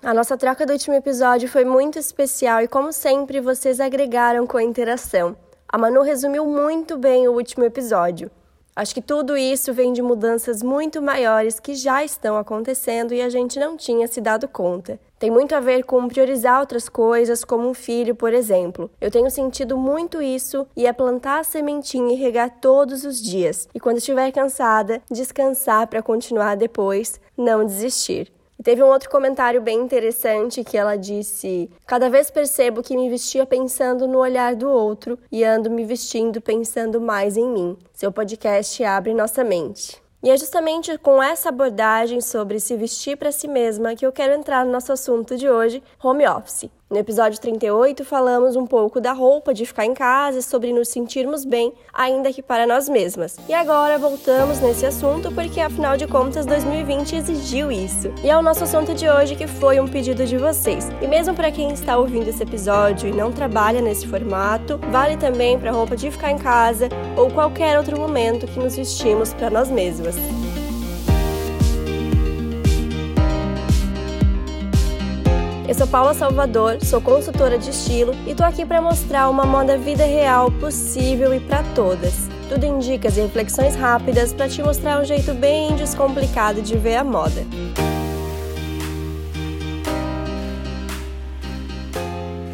A nossa troca do último episódio foi muito especial e, como sempre, vocês agregaram com a interação. A Manu resumiu muito bem o último episódio. Acho que tudo isso vem de mudanças muito maiores que já estão acontecendo e a gente não tinha se dado conta. Tem muito a ver com priorizar outras coisas, como um filho, por exemplo. Eu tenho sentido muito isso e é plantar a sementinha e regar todos os dias. E quando estiver cansada, descansar para continuar depois, não desistir. E teve um outro comentário bem interessante que ela disse: Cada vez percebo que me vestia pensando no olhar do outro e ando me vestindo pensando mais em mim. Seu podcast abre nossa mente. E é justamente com essa abordagem sobre se vestir para si mesma que eu quero entrar no nosso assunto de hoje, home office. No episódio 38, falamos um pouco da roupa de ficar em casa, sobre nos sentirmos bem, ainda que para nós mesmas. E agora voltamos nesse assunto porque, afinal de contas, 2020 exigiu isso. E é o nosso assunto de hoje que foi um pedido de vocês. E mesmo para quem está ouvindo esse episódio e não trabalha nesse formato, vale também para roupa de ficar em casa ou qualquer outro momento que nos vestimos para nós mesmas. Eu sou Paula Salvador, sou consultora de estilo e tô aqui para mostrar uma moda vida real possível e para todas. Tudo em dicas e reflexões rápidas para te mostrar um jeito bem descomplicado de ver a moda.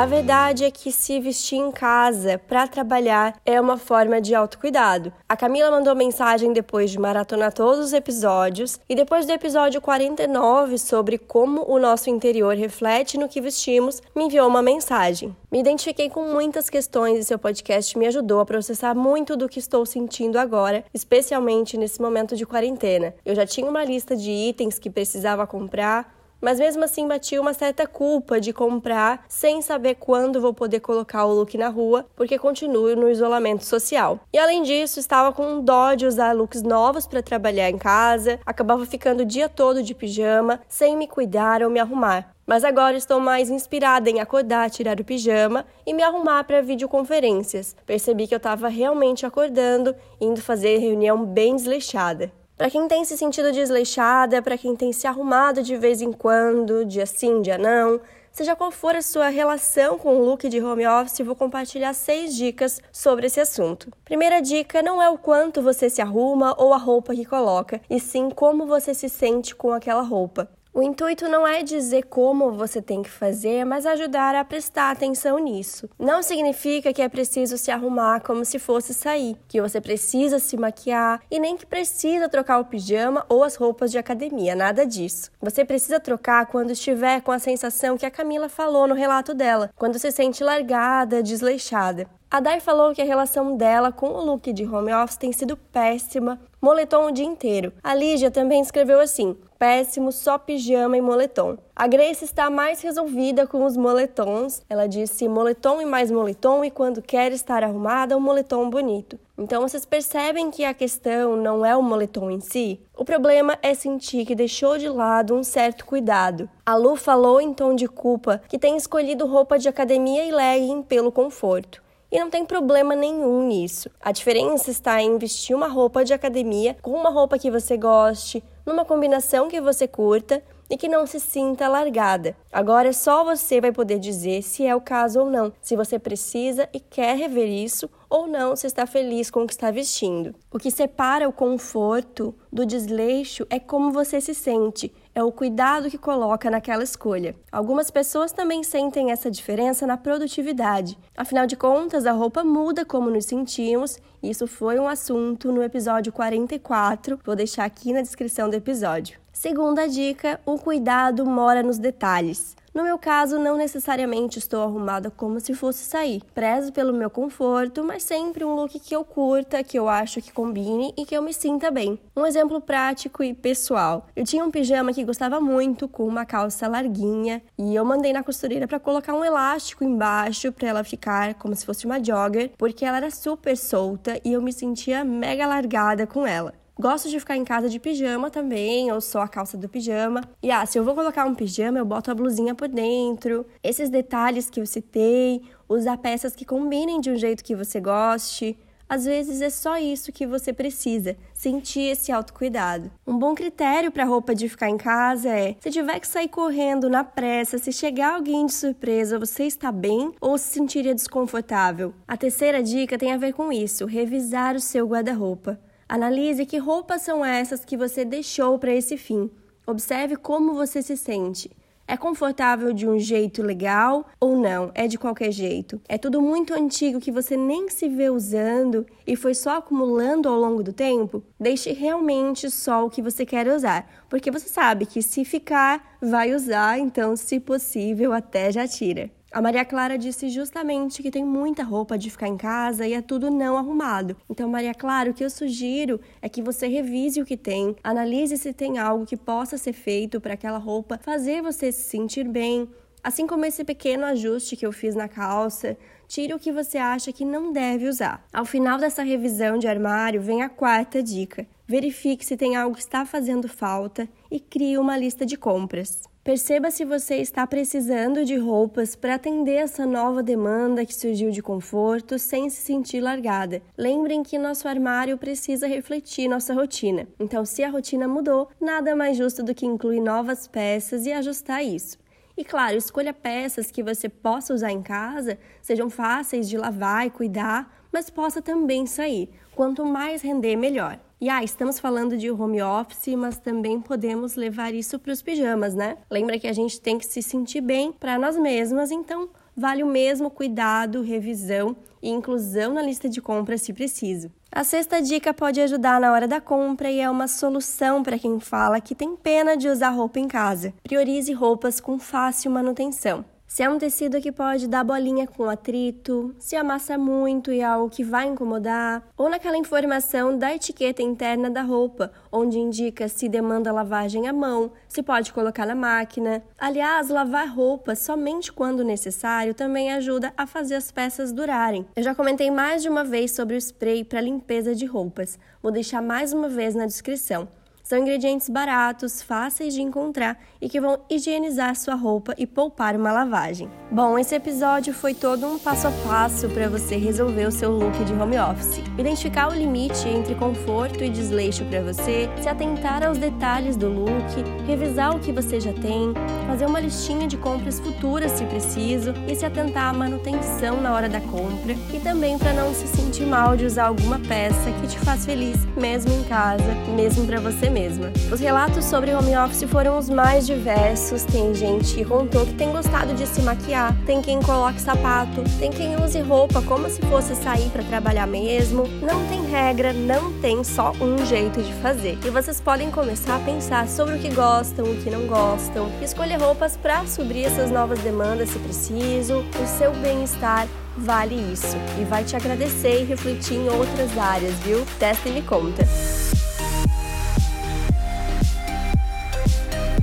A verdade é que se vestir em casa para trabalhar é uma forma de autocuidado. A Camila mandou mensagem depois de maratonar todos os episódios e depois do episódio 49 sobre como o nosso interior reflete no que vestimos, me enviou uma mensagem. Me identifiquei com muitas questões e seu podcast me ajudou a processar muito do que estou sentindo agora, especialmente nesse momento de quarentena. Eu já tinha uma lista de itens que precisava comprar, mas mesmo assim batia uma certa culpa de comprar sem saber quando vou poder colocar o look na rua, porque continuo no isolamento social. E além disso, estava com dó de usar looks novos para trabalhar em casa, acabava ficando o dia todo de pijama, sem me cuidar ou me arrumar. Mas agora estou mais inspirada em acordar, tirar o pijama e me arrumar para videoconferências. Percebi que eu estava realmente acordando, indo fazer reunião bem desleixada. Para quem tem se sentido desleixada, para quem tem se arrumado de vez em quando, dia sim, dia não, seja qual for a sua relação com o look de home office, vou compartilhar seis dicas sobre esse assunto. Primeira dica: não é o quanto você se arruma ou a roupa que coloca, e sim como você se sente com aquela roupa. O intuito não é dizer como você tem que fazer, mas ajudar a prestar atenção nisso. Não significa que é preciso se arrumar como se fosse sair, que você precisa se maquiar e nem que precisa trocar o pijama ou as roupas de academia, nada disso. Você precisa trocar quando estiver com a sensação que a Camila falou no relato dela, quando se sente largada, desleixada. A Dai falou que a relação dela com o look de home office tem sido péssima, moletom o dia inteiro. A Lígia também escreveu assim: péssimo, só pijama e moletom. A Grace está mais resolvida com os moletons. Ela disse moletom e mais moletom, e quando quer estar arrumada, um moletom bonito. Então vocês percebem que a questão não é o moletom em si? O problema é sentir que deixou de lado um certo cuidado. A Lu falou em tom de culpa que tem escolhido roupa de academia e legging pelo conforto. E não tem problema nenhum nisso. A diferença está em vestir uma roupa de academia com uma roupa que você goste, numa combinação que você curta e que não se sinta largada. Agora só você vai poder dizer se é o caso ou não, se você precisa e quer rever isso ou não, se está feliz com o que está vestindo. O que separa o conforto do desleixo é como você se sente é o cuidado que coloca naquela escolha. Algumas pessoas também sentem essa diferença na produtividade. Afinal de contas, a roupa muda como nos sentimos. Isso foi um assunto no episódio 44. Vou deixar aqui na descrição do episódio. Segunda dica: o cuidado mora nos detalhes. No meu caso, não necessariamente estou arrumada como se fosse sair. Prezo pelo meu conforto, mas sempre um look que eu curta, que eu acho que combine e que eu me sinta bem. Um exemplo prático e pessoal. Eu tinha um pijama que gostava muito, com uma calça larguinha, e eu mandei na costureira para colocar um elástico embaixo para ela ficar como se fosse uma jogger, porque ela era super solta e eu me sentia mega largada com ela. Gosto de ficar em casa de pijama também, ou só a calça do pijama. E ah, se eu vou colocar um pijama, eu boto a blusinha por dentro. Esses detalhes que eu citei, usar peças que combinem de um jeito que você goste. Às vezes é só isso que você precisa, sentir esse autocuidado. Um bom critério para roupa de ficar em casa é: se tiver que sair correndo na pressa, se chegar alguém de surpresa, você está bem ou se sentiria desconfortável? A terceira dica tem a ver com isso: revisar o seu guarda-roupa. Analise que roupas são essas que você deixou para esse fim. Observe como você se sente. É confortável de um jeito legal ou não? É de qualquer jeito? É tudo muito antigo que você nem se vê usando e foi só acumulando ao longo do tempo? Deixe realmente só o que você quer usar, porque você sabe que se ficar, vai usar, então, se possível, até já tira. A Maria Clara disse justamente que tem muita roupa de ficar em casa e é tudo não arrumado. Então, Maria Clara, o que eu sugiro é que você revise o que tem, analise se tem algo que possa ser feito para aquela roupa fazer você se sentir bem. Assim como esse pequeno ajuste que eu fiz na calça, tire o que você acha que não deve usar. Ao final dessa revisão de armário, vem a quarta dica. Verifique se tem algo que está fazendo falta e crie uma lista de compras. Perceba se você está precisando de roupas para atender essa nova demanda que surgiu de conforto sem se sentir largada. Lembrem que nosso armário precisa refletir nossa rotina. Então, se a rotina mudou, nada mais justo do que incluir novas peças e ajustar isso. E claro, escolha peças que você possa usar em casa, sejam fáceis de lavar e cuidar, mas possa também sair. Quanto mais render, melhor. E ah, estamos falando de home office, mas também podemos levar isso para os pijamas, né? Lembra que a gente tem que se sentir bem para nós mesmas, então vale o mesmo cuidado, revisão e inclusão na lista de compras se preciso. A sexta dica pode ajudar na hora da compra e é uma solução para quem fala que tem pena de usar roupa em casa. Priorize roupas com fácil manutenção. Se é um tecido que pode dar bolinha com atrito, se amassa muito e é algo que vai incomodar, ou naquela informação da etiqueta interna da roupa, onde indica se demanda lavagem à mão, se pode colocar na máquina. Aliás, lavar roupa somente quando necessário também ajuda a fazer as peças durarem. Eu já comentei mais de uma vez sobre o spray para limpeza de roupas. Vou deixar mais uma vez na descrição. São ingredientes baratos, fáceis de encontrar e que vão higienizar sua roupa e poupar uma lavagem. Bom, esse episódio foi todo um passo a passo para você resolver o seu look de home office. Identificar o limite entre conforto e desleixo para você, se atentar aos detalhes do look, revisar o que você já tem, fazer uma listinha de compras futuras se preciso e se atentar à manutenção na hora da compra e também para não se sentir mal de usar alguma peça que te faz feliz, mesmo em casa, mesmo para você mesmo mesma. Os relatos sobre home office foram os mais diversos. Tem gente que contou que tem gostado de se maquiar, tem quem coloque sapato, tem quem use roupa como se fosse sair para trabalhar mesmo. Não tem regra, não tem só um jeito de fazer. E vocês podem começar a pensar sobre o que gostam, o que não gostam, escolher roupas para suprir essas novas demandas se preciso. O seu bem-estar vale isso e vai te agradecer e refletir em outras áreas, viu? Testa e me conta.